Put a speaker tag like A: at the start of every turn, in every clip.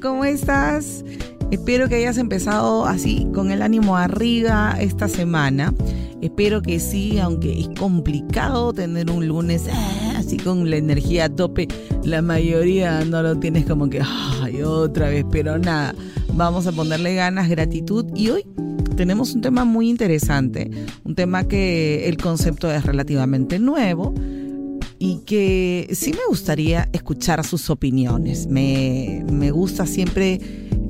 A: ¿Cómo estás? Espero que hayas empezado así, con el ánimo arriba esta semana. Espero que sí, aunque es complicado tener un lunes ah, así con la energía a tope. La mayoría no lo tienes como que, ay, otra vez, pero nada. Vamos a ponerle ganas, gratitud. Y hoy tenemos un tema muy interesante. Un tema que el concepto es relativamente nuevo y que sí me gustaría escuchar sus opiniones. Me, gusta siempre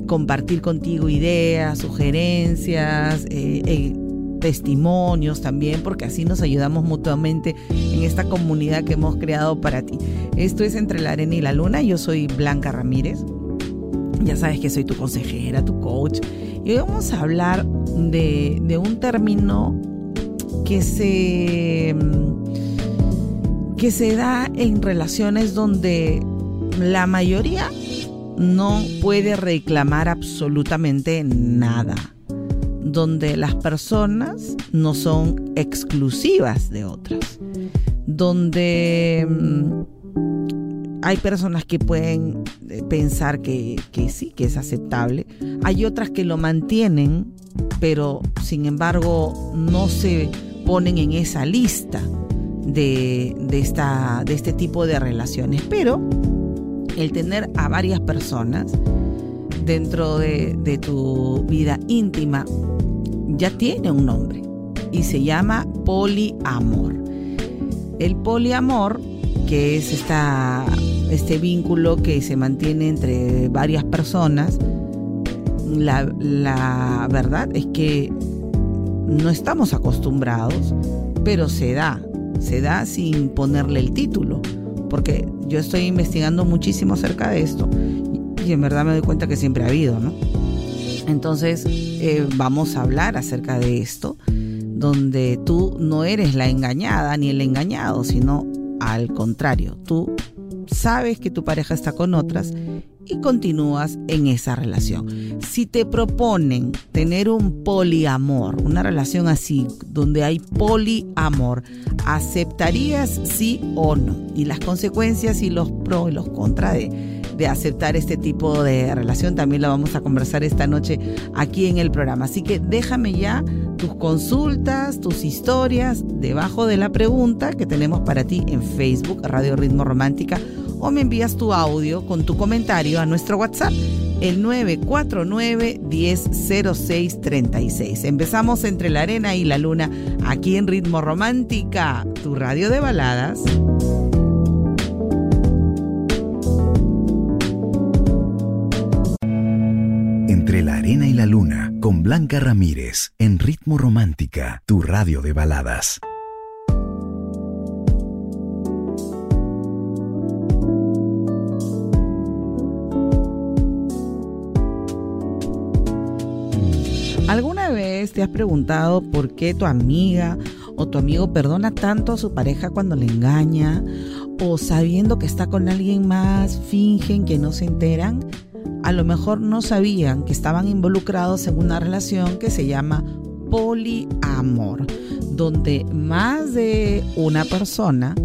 A: compartir contigo ideas, sugerencias, eh, eh, testimonios también, porque así nos ayudamos mutuamente en esta comunidad que hemos creado para ti. Esto es Entre la Arena y la Luna. Yo soy Blanca Ramírez. Ya sabes que soy tu consejera, tu coach. Y hoy vamos a hablar de, de un término que se que se da en relaciones donde la mayoría no puede reclamar absolutamente nada, donde las personas no son exclusivas de otras, donde mm, hay personas que pueden eh, pensar que, que sí, que es aceptable, hay otras que lo mantienen, pero sin embargo no se ponen en esa lista de, esta, de este tipo de relaciones. Pero el tener a varias personas dentro de, de tu vida íntima ya tiene un nombre y se llama poliamor. El poliamor, que es esta, este vínculo que se mantiene entre varias personas, la, la verdad es que no estamos acostumbrados, pero se da se da sin ponerle el título, porque yo estoy investigando muchísimo acerca de esto y en verdad me doy cuenta que siempre ha habido, ¿no? Entonces eh, vamos a hablar acerca de esto, donde tú no eres la engañada ni el engañado, sino al contrario, tú sabes que tu pareja está con otras y continúas en esa relación. Si te proponen tener un poliamor, una relación así, donde hay poliamor, ¿aceptarías sí o no? Y las consecuencias y los pros y los contras de, de aceptar este tipo de relación también la vamos a conversar esta noche aquí en el programa. Así que déjame ya tus consultas, tus historias debajo de la pregunta que tenemos para ti en Facebook, Radio Ritmo Romántica o me envías tu audio con tu comentario a nuestro WhatsApp, el 949-100636. Empezamos entre la arena y la luna, aquí en Ritmo Romántica, tu radio de baladas.
B: Entre la arena y la luna, con Blanca Ramírez, en Ritmo Romántica, tu radio de baladas.
A: ¿Alguna vez te has preguntado por qué tu amiga o tu amigo perdona tanto a su pareja cuando le engaña? ¿O sabiendo que está con alguien más, fingen que no se enteran? A lo mejor no sabían que estaban involucrados en una relación que se llama poliamor, donde más de una persona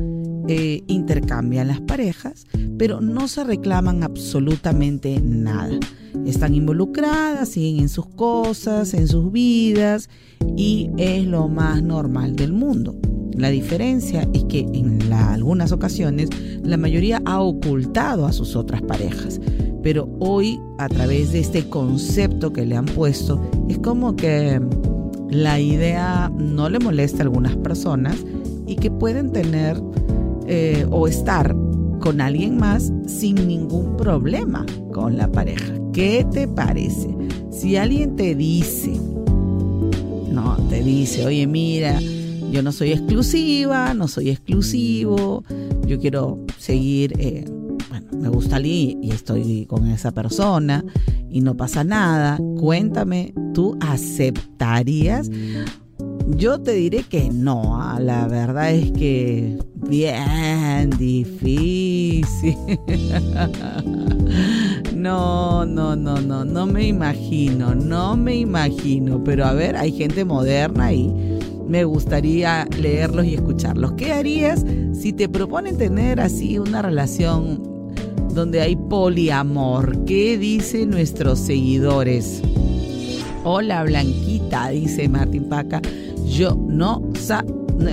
A: eh, intercambian las parejas, pero no se reclaman absolutamente nada están involucradas, siguen en sus cosas, en sus vidas y es lo más normal del mundo. La diferencia es que en algunas ocasiones la mayoría ha ocultado a sus otras parejas, pero hoy a través de este concepto que le han puesto es como que la idea no le molesta a algunas personas y que pueden tener eh, o estar con alguien más sin ningún problema con la pareja. ¿Qué te parece? Si alguien te dice, no, te dice, oye, mira, yo no soy exclusiva, no soy exclusivo, yo quiero seguir, eh, bueno, me gusta alguien y estoy con esa persona y no pasa nada. Cuéntame, ¿tú aceptarías? Yo te diré que no, ah, la verdad es que bien difícil. No, no, no, no, no me imagino, no me imagino. Pero a ver, hay gente moderna y me gustaría leerlos y escucharlos. ¿Qué harías si te proponen tener así una relación donde hay poliamor? ¿Qué dicen nuestros seguidores? Hola Blanquita, dice Martín Paca. Yo no, sa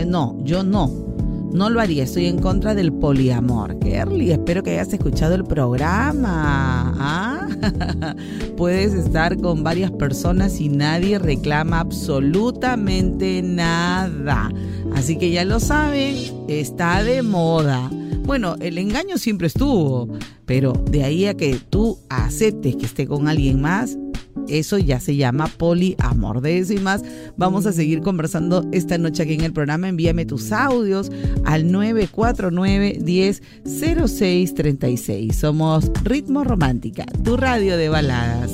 A: no, yo no no lo haría, estoy en contra del poliamor. Kerly, espero que hayas escuchado el programa. ¿Ah? Puedes estar con varias personas y nadie reclama absolutamente nada. Así que ya lo saben, está de moda. Bueno, el engaño siempre estuvo, pero de ahí a que tú aceptes que esté con alguien más, eso ya se llama poliamor. De eso y más vamos a seguir conversando esta noche aquí en el programa. Envíame tus audios al 949 10 0636. Somos Ritmo Romántica, tu radio de baladas.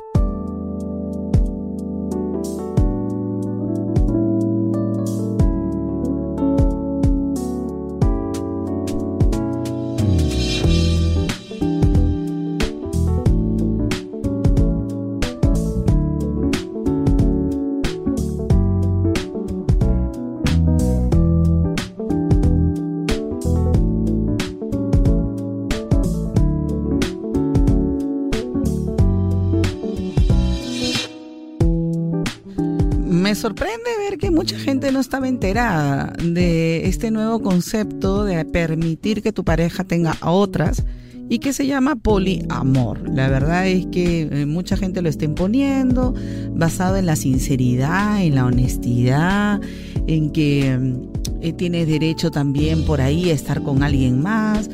A: Sorprende ver que mucha gente no estaba enterada de este nuevo concepto de permitir que tu pareja tenga a otras y que se llama poliamor. La verdad es que eh, mucha gente lo está imponiendo basado en la sinceridad, en la honestidad, en que eh, tienes derecho también por ahí a estar con alguien más.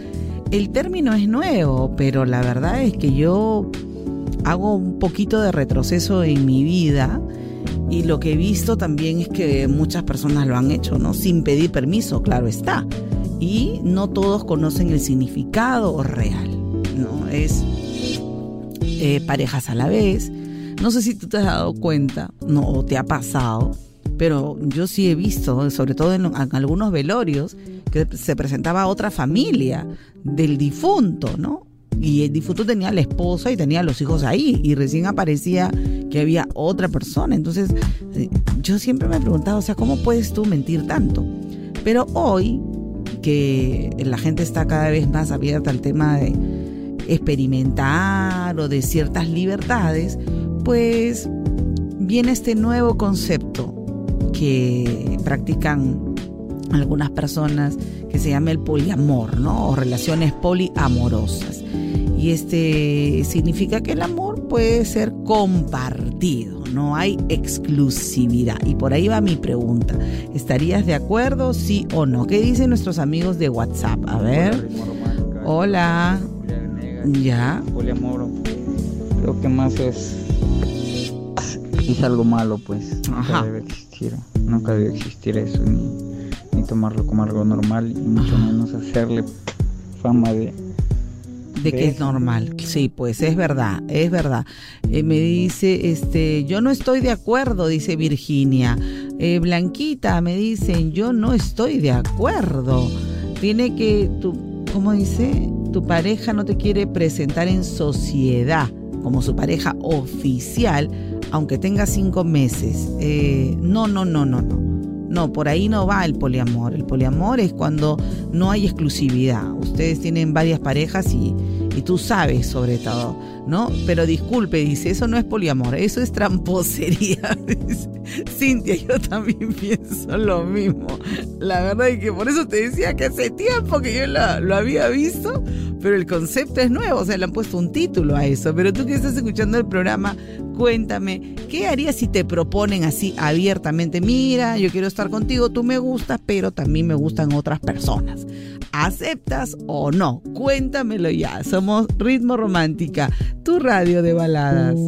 A: El término es nuevo, pero la verdad es que yo hago un poquito de retroceso en mi vida y lo que he visto también es que muchas personas lo han hecho, ¿no? Sin pedir permiso, claro está. Y no todos conocen el significado real, ¿no? Es eh, parejas a la vez. No sé si tú te has dado cuenta, no, o te ha pasado, pero yo sí he visto, sobre todo en, en algunos velorios, que se presentaba otra familia del difunto, ¿no? Y el difunto tenía la esposa y tenía los hijos ahí y recién aparecía que había otra persona. Entonces eh, yo siempre me he preguntado, o sea, ¿cómo puedes tú mentir tanto? Pero hoy que la gente está cada vez más abierta al tema de experimentar o de ciertas libertades, pues viene este nuevo concepto que practican algunas personas que se llama el poliamor, ¿no? O relaciones poliamorosas. Y este significa que el amor puede ser compartido, no hay exclusividad. Y por ahí va mi pregunta. ¿Estarías de acuerdo, sí o no? ¿Qué dicen nuestros amigos de WhatsApp? A ver. Hola. Ya.
C: Poliamor. Lo que más es es algo malo, pues. Nunca debe existir. Nunca debe existir eso ni tomarlo como algo normal y mucho menos hacerle fama de
A: de que es normal. Sí, pues es verdad, es verdad. Eh, me dice, este, yo no estoy de acuerdo, dice Virginia. Eh, Blanquita, me dicen, yo no estoy de acuerdo. Tiene que, tu, ¿cómo dice? Tu pareja no te quiere presentar en sociedad como su pareja oficial, aunque tenga cinco meses. Eh, no, no, no, no, no. No, por ahí no va el poliamor. El poliamor es cuando no hay exclusividad. Ustedes tienen varias parejas y, y tú sabes sobre todo, ¿no? Pero disculpe, dice, eso no es poliamor, eso es tramposería. Cintia, yo también pienso lo mismo. La verdad es que por eso te decía que hace tiempo que yo lo, lo había visto, pero el concepto es nuevo, o sea, le han puesto un título a eso. Pero tú que estás escuchando el programa, Cuéntame, ¿qué harías si te proponen así abiertamente? Mira, yo quiero estar contigo, tú me gustas, pero también me gustan otras personas. ¿Aceptas o no? Cuéntamelo ya. Somos Ritmo Romántica, tu radio de baladas.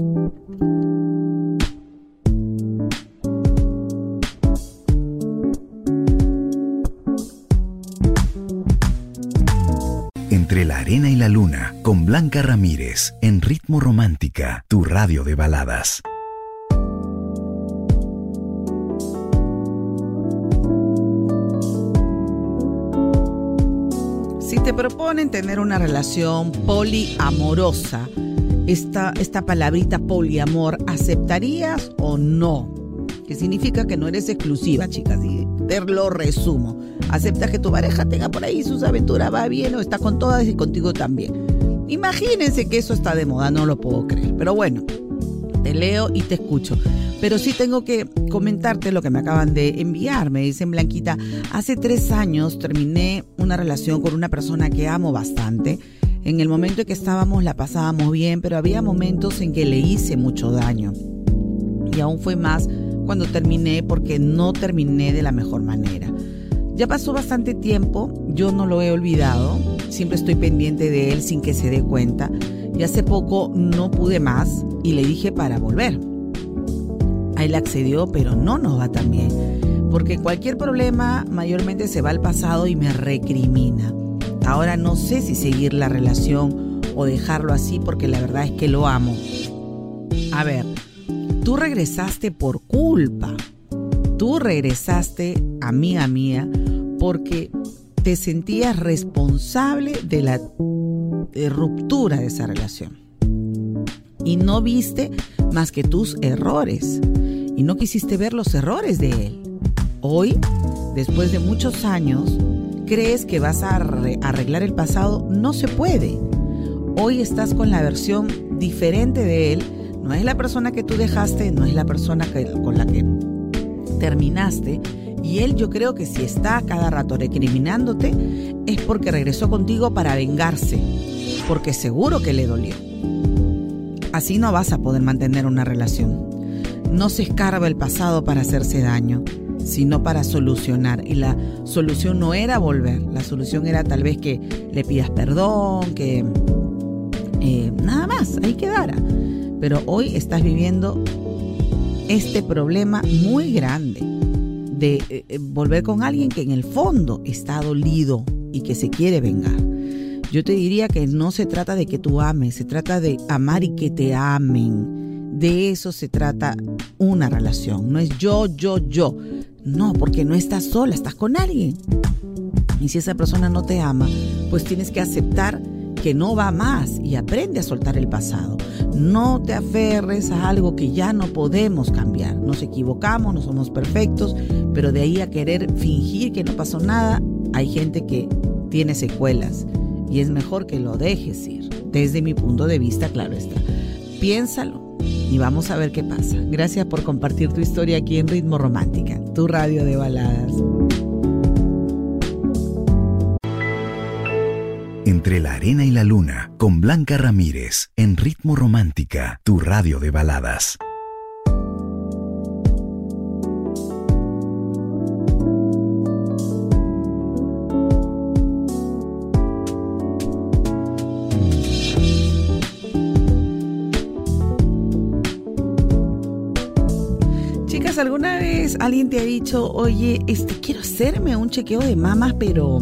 B: Entre la arena y la luna, con Blanca Ramírez, en Ritmo Romántica, tu radio de baladas.
A: Si te proponen tener una relación poliamorosa, esta, esta palabrita poliamor, ¿aceptarías o no? Que significa que no eres exclusiva, chicas, te lo resumo. Aceptas que tu pareja tenga por ahí sus aventuras, va bien o está con todas y contigo también. Imagínense que eso está de moda, no lo puedo creer. Pero bueno, te leo y te escucho. Pero sí tengo que comentarte lo que me acaban de enviar. Me dicen, Blanquita, hace tres años terminé una relación con una persona que amo bastante. En el momento en que estábamos la pasábamos bien, pero había momentos en que le hice mucho daño. Y aún fue más cuando terminé porque no terminé de la mejor manera. Ya pasó bastante tiempo, yo no lo he olvidado, siempre estoy pendiente de él sin que se dé cuenta. Y hace poco no pude más y le dije para volver. A él accedió, pero no nos va tan bien. Porque cualquier problema mayormente se va al pasado y me recrimina. Ahora no sé si seguir la relación o dejarlo así porque la verdad es que lo amo. A ver, tú regresaste por culpa. Tú regresaste, amiga mía, porque te sentías responsable de la ruptura de esa relación. Y no viste más que tus errores y no quisiste ver los errores de él. Hoy, después de muchos años, crees que vas a arreglar el pasado. No se puede. Hoy estás con la versión diferente de él. No es la persona que tú dejaste, no es la persona con la que terminaste. Y él yo creo que si está cada rato recriminándote es porque regresó contigo para vengarse, porque seguro que le dolió. Así no vas a poder mantener una relación. No se escarba el pasado para hacerse daño, sino para solucionar. Y la solución no era volver, la solución era tal vez que le pidas perdón, que eh, nada más, ahí quedara. Pero hoy estás viviendo este problema muy grande de eh, eh, volver con alguien que en el fondo está dolido y que se quiere vengar. Yo te diría que no se trata de que tú ames, se trata de amar y que te amen de eso se trata una relación. No es yo, yo, yo. No, porque no estás sola, estás con alguien. Y si esa persona no te ama, pues tienes que aceptar que no va más y aprende a soltar el pasado. No te aferres a algo que ya no podemos cambiar. Nos equivocamos, no somos perfectos, pero de ahí a querer fingir que no pasó nada, hay gente que tiene secuelas y es mejor que lo dejes ir. Desde mi punto de vista, claro está. Piénsalo, y vamos a ver qué pasa. Gracias por compartir tu historia aquí en Ritmo Romántica, tu radio de baladas.
B: Entre la arena y la luna, con Blanca Ramírez, en Ritmo Romántica, tu radio de baladas.
A: ¿alguna vez alguien te ha dicho, oye, este, quiero hacerme un chequeo de mamas, pero,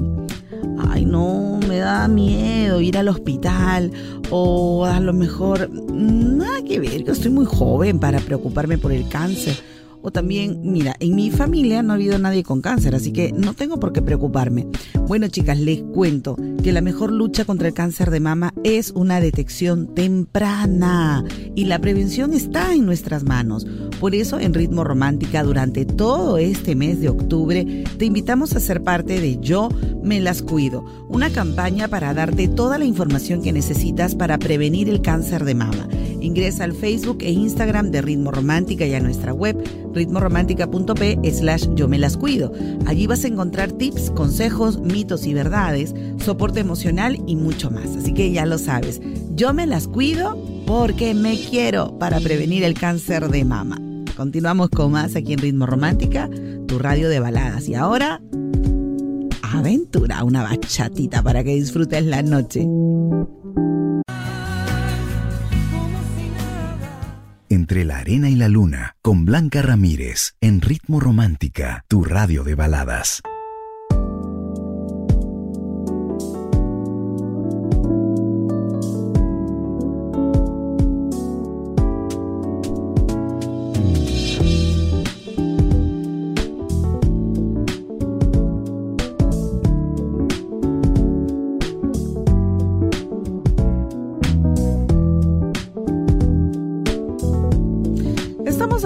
A: ay, no, me da miedo ir al hospital o a lo mejor, nada que ver, yo estoy muy joven para preocuparme por el cáncer? O también, mira, en mi familia no ha habido nadie con cáncer, así que no tengo por qué preocuparme. Bueno, chicas, les cuento que la mejor lucha contra el cáncer de mama es una detección temprana y la prevención está en nuestras manos. Por eso, en Ritmo Romántica, durante todo este mes de octubre, te invitamos a ser parte de Yo Me Las Cuido, una campaña para darte toda la información que necesitas para prevenir el cáncer de mama. Ingresa al Facebook e Instagram de Ritmo Romántica y a nuestra web ritmoromántica.p slash yo me las cuido. Allí vas a encontrar tips, consejos, mitos y verdades, soporte emocional y mucho más. Así que ya lo sabes, yo me las cuido porque me quiero para prevenir el cáncer de mama. Continuamos con más aquí en Ritmo Romántica, tu radio de baladas. Y ahora, aventura, una bachatita para que disfrutes la noche.
B: Entre la arena y la luna, con Blanca Ramírez, en Ritmo Romántica, tu radio de baladas.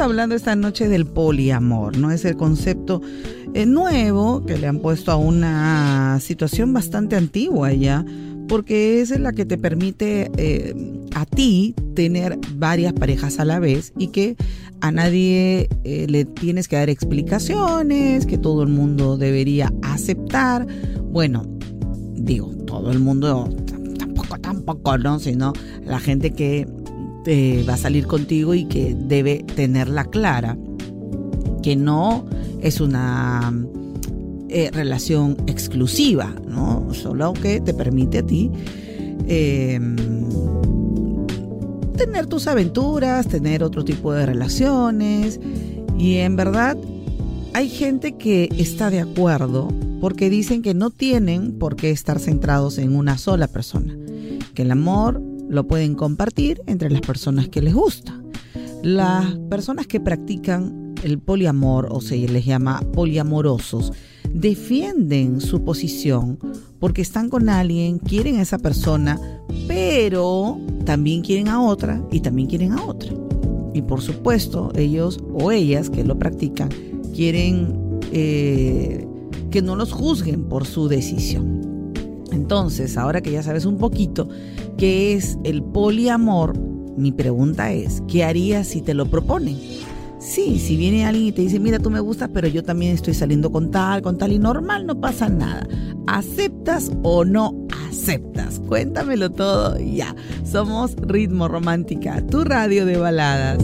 A: Hablando esta noche del poliamor, ¿no? Es el concepto eh, nuevo que le han puesto a una situación bastante antigua ya, porque es la que te permite eh, a ti tener varias parejas a la vez y que a nadie eh, le tienes que dar explicaciones, que todo el mundo debería aceptar. Bueno, digo, todo el mundo tampoco, tampoco, ¿no? Sino la gente que va a salir contigo y que debe tenerla clara, que no es una eh, relación exclusiva, ¿no? Solo que te permite a ti em, tener tus aventuras, tener otro tipo de relaciones y en verdad hay gente que está de acuerdo porque dicen que no tienen por qué estar centrados en una sola persona, que el amor lo pueden compartir entre las personas que les gusta. Las personas que practican el poliamor o se les llama poliamorosos defienden su posición porque están con alguien, quieren a esa persona, pero también quieren a otra y también quieren a otra. Y por supuesto, ellos o ellas que lo practican quieren eh, que no los juzguen por su decisión. Entonces, ahora que ya sabes un poquito qué es el poliamor, mi pregunta es, ¿qué harías si te lo proponen? Sí, si viene alguien y te dice, mira, tú me gustas, pero yo también estoy saliendo con tal, con tal, y normal, no pasa nada. ¿Aceptas o no aceptas? Cuéntamelo todo ya. Somos Ritmo Romántica, tu radio de baladas.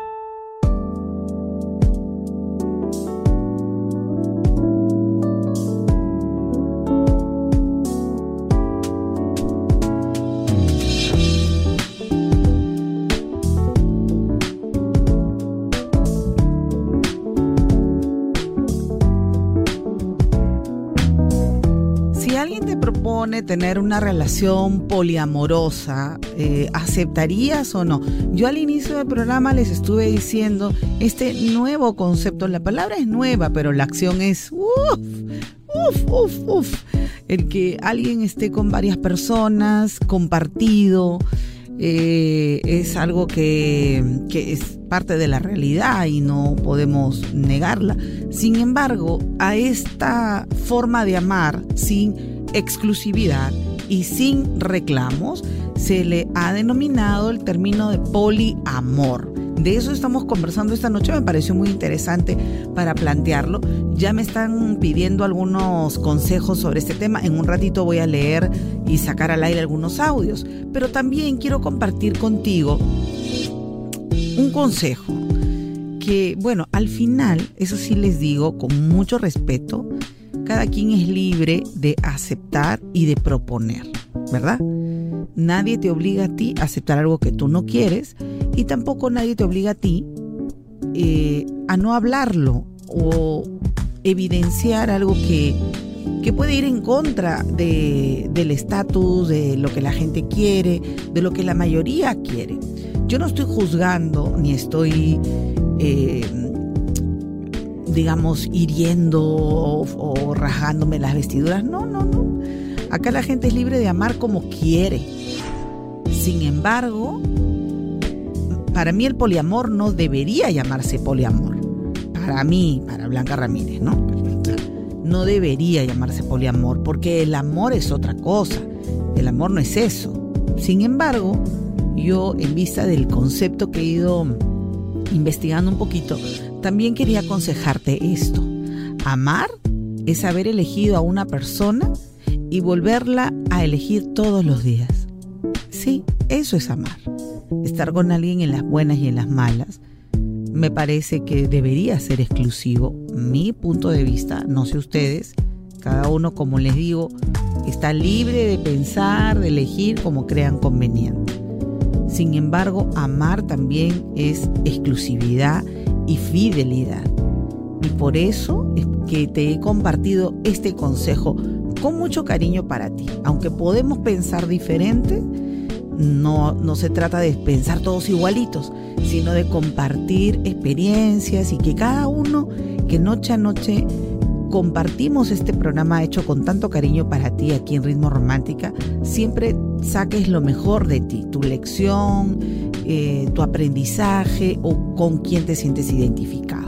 A: Tener una relación poliamorosa, eh, ¿aceptarías o no? Yo al inicio del programa les estuve diciendo este nuevo concepto. La palabra es nueva, pero la acción es uff, uff, uff, uff. El que alguien esté con varias personas, compartido, eh, es algo que, que, es parte de la realidad y no podemos negarla. Sin embargo, a esta forma de amar sin exclusividad y sin reclamos, se le ha denominado el término de poliamor. De eso estamos conversando esta noche, me pareció muy interesante para plantearlo. Ya me están pidiendo algunos consejos sobre este tema, en un ratito voy a leer y sacar al aire algunos audios, pero también quiero compartir contigo un consejo que, bueno, al final, eso sí les digo con mucho respeto, cada quien es libre de aceptar y de proponer, ¿verdad? Nadie te obliga a ti a aceptar algo que tú no quieres y tampoco nadie te obliga a ti eh, a no hablarlo o evidenciar algo que, que puede ir en contra de, del estatus, de lo que la gente quiere, de lo que la mayoría quiere. Yo no estoy juzgando ni estoy eh, digamos, hiriendo o, rajándome las vestiduras. No, no, no. Acá la gente es libre de amar como quiere. Sin embargo, para mí el poliamor no debería llamarse poliamor. Para mí, para Blanca Ramírez, ¿no? No debería llamarse poliamor porque el amor es otra cosa. El amor no es eso. Sin embargo, yo en vista del concepto que he ido investigando un poquito, también quería aconsejarte esto. Amar es haber elegido a una persona y volverla a elegir todos los días. Sí, eso es amar. Estar con alguien en las buenas y en las malas. Me parece que debería ser exclusivo. Mi punto de vista, no sé ustedes, cada uno, como les digo, está libre de pensar, de elegir como crean conveniente. Sin embargo, amar también es exclusividad y fidelidad. Y por eso es que te he compartido este consejo con mucho cariño para ti. Aunque podemos pensar diferente, no, no se trata de pensar todos igualitos, sino de compartir experiencias y que cada uno, que noche a noche compartimos este programa hecho con tanto cariño para ti aquí en Ritmo Romántica, siempre saques lo mejor de ti, tu lección, eh, tu aprendizaje o con quién te sientes identificado.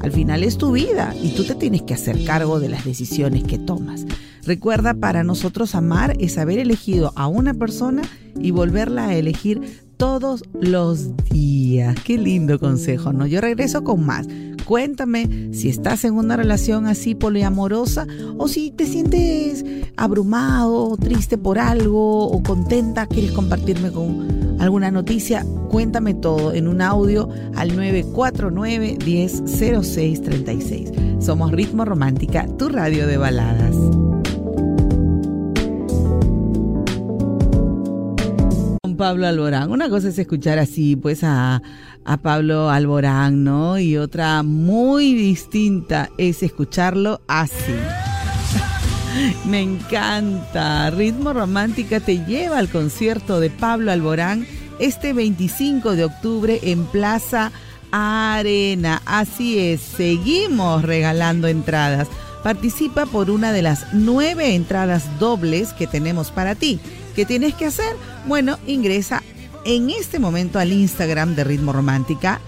A: Al final es tu vida y tú te tienes que hacer cargo de las decisiones que tomas. Recuerda, para nosotros amar es haber elegido a una persona y volverla a elegir todos los días. Qué lindo consejo, ¿no? Yo regreso con más. Cuéntame si estás en una relación así poliamorosa o si te sientes abrumado, triste por algo o contenta, quieres compartirme con alguna noticia. Cuéntame todo en un audio al 949 100636. Somos Ritmo Romántica, tu radio de baladas. Pablo Alborán. Una cosa es escuchar así, pues a, a Pablo Alborán, ¿no? Y otra muy distinta es escucharlo así. Me encanta. Ritmo Romántica te lleva al concierto de Pablo Alborán este 25 de octubre en Plaza Arena. Así es, seguimos regalando entradas. Participa por una de las nueve entradas dobles que tenemos para ti. ¿Qué tienes que hacer? Bueno, ingresa en este momento al Instagram de Ritmo Romántica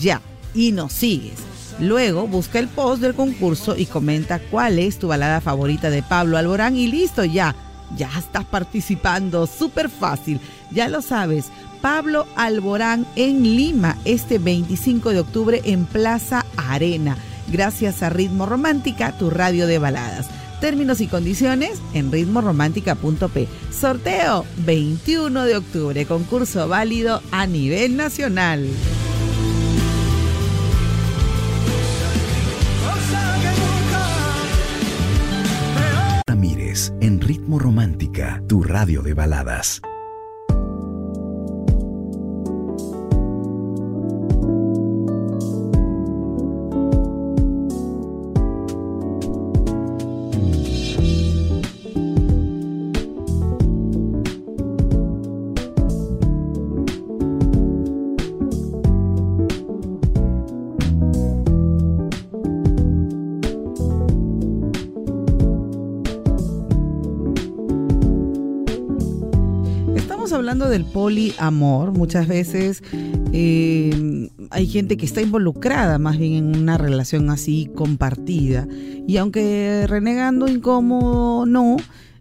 A: ya y nos sigues. Luego busca el post del concurso y comenta cuál es tu balada favorita de Pablo Alborán y listo, ya. Ya estás participando, súper fácil. Ya lo sabes, Pablo Alborán en Lima este 25 de octubre en Plaza Arena. Gracias a Ritmo Romántica, tu radio de baladas. Términos y condiciones en ritmoromántica.p. Sorteo 21 de octubre, concurso válido a nivel nacional.
B: Ramírez en Ritmo Romántica, tu radio de baladas.
A: Del poliamor, muchas veces eh, hay gente que está involucrada más bien en una relación así compartida. Y aunque renegando incómodo, no,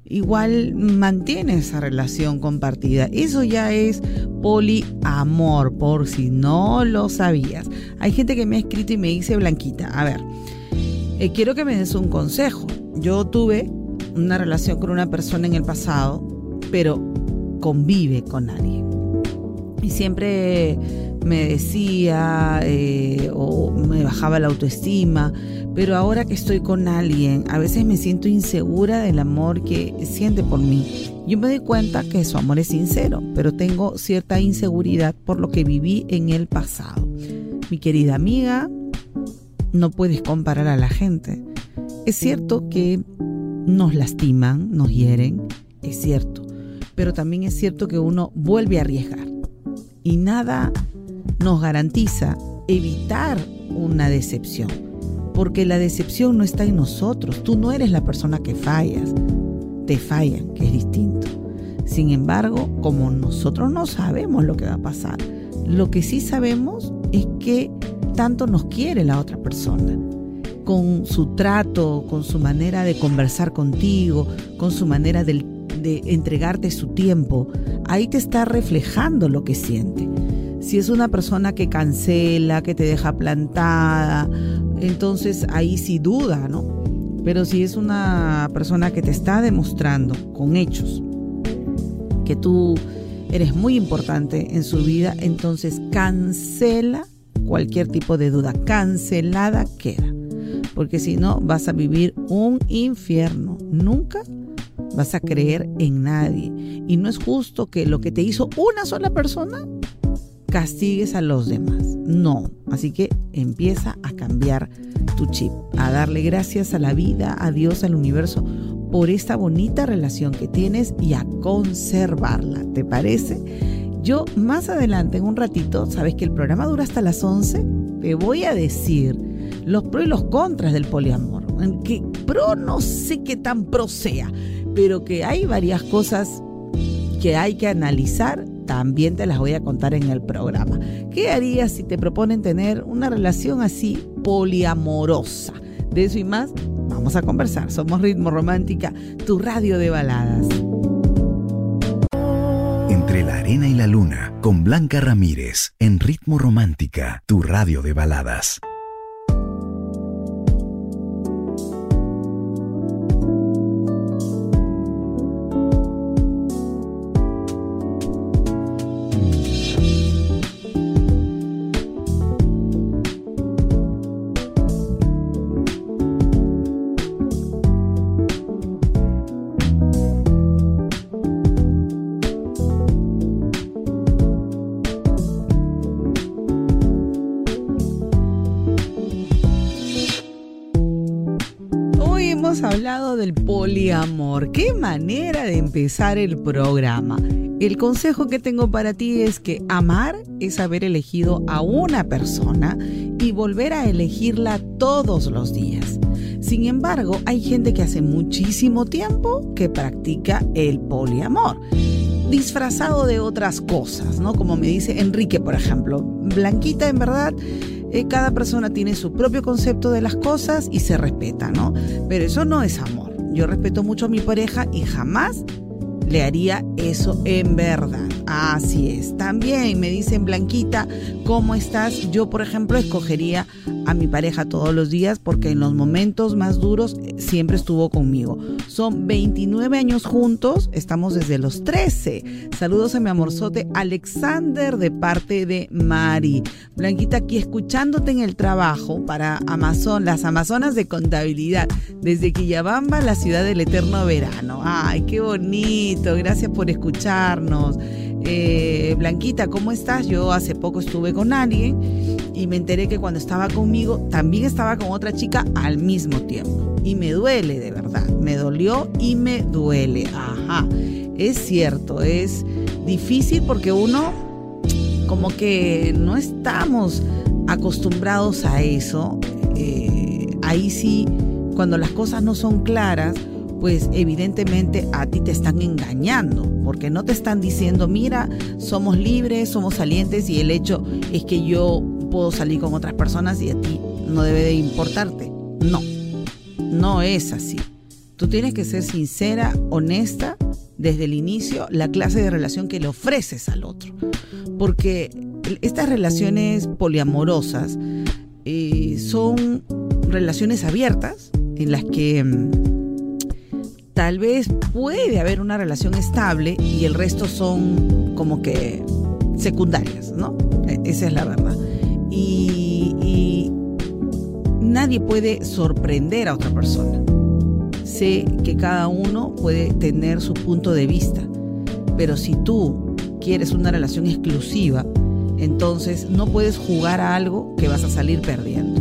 A: igual mantiene esa relación compartida. Eso ya es poliamor, por si no lo sabías. Hay gente que me ha escrito y me dice, Blanquita, a ver, eh, quiero que me des un consejo. Yo tuve una relación con una persona en el pasado, pero convive con alguien. Y siempre me decía eh, o me bajaba la autoestima, pero ahora que estoy con alguien, a veces me siento insegura del amor que siente por mí. Yo me doy cuenta que su amor es sincero, pero tengo cierta inseguridad por lo que viví en el pasado. Mi querida amiga, no puedes comparar a la gente. Es cierto que nos lastiman, nos hieren, es cierto pero también es cierto que uno vuelve a arriesgar. Y nada nos garantiza evitar una decepción, porque la decepción no está en nosotros. Tú no eres la persona que fallas, te fallan, que es distinto. Sin embargo, como nosotros no sabemos lo que va a pasar, lo que sí sabemos es que tanto nos quiere la otra persona con su trato, con su manera de conversar contigo, con su manera entregarte su tiempo, ahí te está reflejando lo que siente. Si es una persona que cancela, que te deja plantada, entonces ahí sí duda, ¿no? Pero si es una persona que te está demostrando con hechos que tú eres muy importante en su vida, entonces cancela cualquier tipo de duda. Cancelada queda. Porque si no, vas a vivir un infierno. Nunca vas a creer en nadie. Y no es justo que lo que te hizo una sola persona castigues a los demás. No. Así que empieza a cambiar tu chip, a darle gracias a la vida, a Dios, al universo, por esta bonita relación que tienes y a conservarla. ¿Te parece? Yo más adelante, en un ratito, sabes que el programa dura hasta las 11, te voy a decir los pros y los contras del poliamor. Que pro no sé qué tan pro sea, pero que hay varias cosas que hay que analizar, también te las voy a contar en el programa. ¿Qué harías si te proponen tener una relación así poliamorosa? De eso y más vamos a conversar. Somos Ritmo Romántica, tu radio de baladas.
B: Entre la arena y la luna, con Blanca Ramírez, en Ritmo Romántica, tu radio de baladas.
A: Poliamor. Qué manera de empezar el programa. El consejo que tengo para ti es que amar es haber elegido a una persona y volver a elegirla todos los días. Sin embargo, hay gente que hace muchísimo tiempo que practica el poliamor disfrazado de otras cosas, ¿no? Como me dice Enrique, por ejemplo. Blanquita, en verdad, eh, cada persona tiene su propio concepto de las cosas y se respeta, ¿no? Pero eso no es amor. Yo respeto mucho a mi pareja y jamás le haría eso en verdad. Así es. También me dicen, Blanquita, ¿cómo estás? Yo, por ejemplo, escogería a mi pareja todos los días porque en los momentos más duros eh, siempre estuvo conmigo. Son 29 años juntos, estamos desde los 13. Saludos a mi amorzote Alexander de parte de Mari. Blanquita, aquí escuchándote en el trabajo para Amazon, las Amazonas de Contabilidad, desde Quillabamba, la ciudad del eterno verano. Ay, qué bonito. Gracias por escucharnos. Eh, Blanquita, ¿cómo estás? Yo hace poco estuve con alguien y me enteré que cuando estaba conmigo también estaba con otra chica al mismo tiempo. Y me duele, de verdad. Me dolió y me duele. Ajá. Es cierto, es difícil porque uno como que no estamos acostumbrados a eso. Eh, ahí sí, cuando las cosas no son claras, pues evidentemente a ti te están engañando, porque no te están diciendo, mira, somos libres, somos salientes y el hecho es que yo puedo salir con otras personas y a ti no debe de importarte. No, no es así. Tú tienes que ser sincera, honesta desde el inicio, la clase de relación que le ofreces al otro. Porque estas relaciones poliamorosas eh, son relaciones abiertas en las que mm, tal vez puede haber una relación estable y el resto son como que secundarias, ¿no? E, esa es la verdad. Y, y nadie puede sorprender a otra persona. Sé que cada uno puede tener su punto de vista, pero si tú quieres una relación exclusiva, entonces no puedes jugar a algo que vas a salir perdiendo.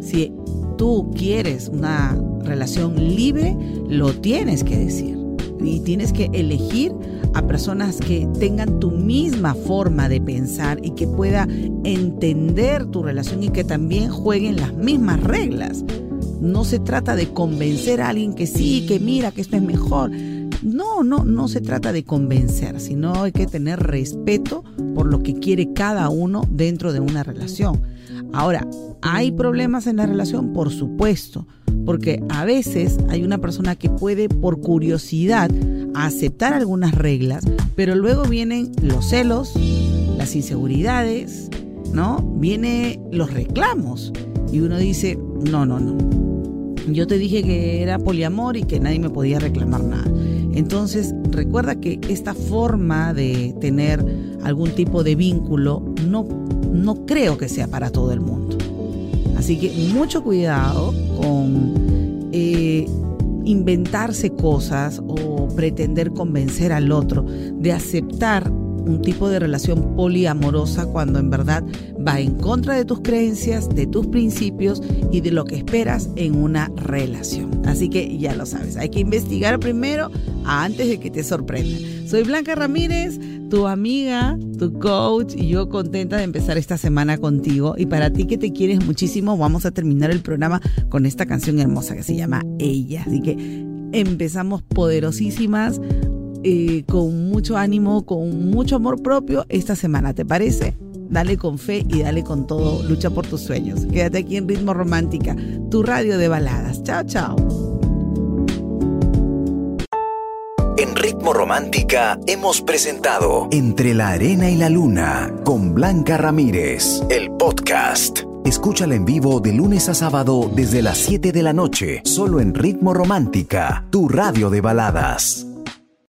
A: Si tú quieres una relación libre, lo tienes que decir. Y tienes que elegir a personas que tengan tu misma forma de pensar y que pueda entender tu relación y que también jueguen las mismas reglas. No se trata de convencer a alguien que sí, que mira, que esto es mejor. No, no, no se trata de convencer, sino hay que tener respeto por lo que quiere cada uno dentro de una relación. Ahora, ¿hay problemas en la relación? Por supuesto porque a veces hay una persona que puede por curiosidad aceptar algunas reglas, pero luego vienen los celos, las inseguridades, ¿no? Viene los reclamos y uno dice, no, no, no. Yo te dije que era poliamor y que nadie me podía reclamar nada. Entonces, recuerda que esta forma de tener algún tipo de vínculo no, no creo que sea para todo el mundo. Así que mucho cuidado con eh, inventarse cosas o pretender convencer al otro de aceptar un tipo de relación poliamorosa cuando en verdad va en contra de tus creencias, de tus principios y de lo que esperas en una relación. Así que ya lo sabes, hay que investigar primero antes de que te sorprenda. Soy Blanca Ramírez, tu amiga, tu coach y yo contenta de empezar esta semana contigo. Y para ti que te quieres muchísimo, vamos a terminar el programa con esta canción hermosa que se llama Ella. Así que empezamos poderosísimas eh, con mucho ánimo, con mucho amor propio esta semana, ¿te parece? Dale con fe y dale con todo, lucha por tus sueños. Quédate aquí en Ritmo Romántica, tu radio de baladas. Chao, chao.
B: En Ritmo Romántica hemos presentado Entre la Arena y la Luna con Blanca Ramírez, el podcast. Escúchala en vivo de lunes a sábado desde las 7 de la noche, solo en Ritmo Romántica, tu radio de baladas.